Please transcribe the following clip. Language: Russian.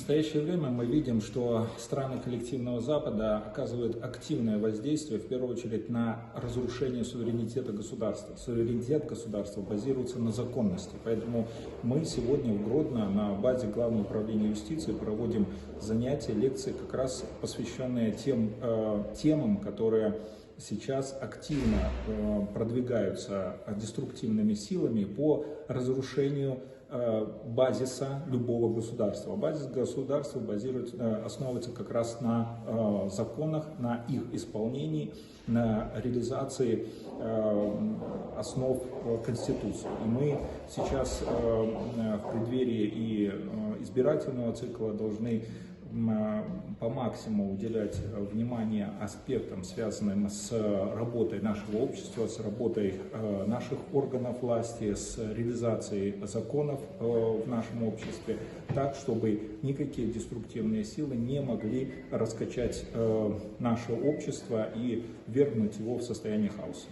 настоящее время мы видим, что страны коллективного Запада оказывают активное воздействие, в первую очередь, на разрушение суверенитета государства. Суверенитет государства базируется на законности. Поэтому мы сегодня в Гродно на базе Главного управления юстиции проводим занятия, лекции, как раз посвященные тем э, темам, которые сейчас активно э, продвигаются деструктивными силами по разрушению Э, базиса любого государства. Базис государства базируется, э, основывается как раз на законах, на их исполнении, на реализации основ Конституции. И мы сейчас в преддверии и избирательного цикла должны по максимуму уделять э, внимание аспектам, связанным с работой нашего общества, с работой э, наших органов власти, с реализацией законов э, в нашем обществе, так, чтобы никакие деструктивные силы не могли раскачать наше общество и вергнуть его в состояние хаоса.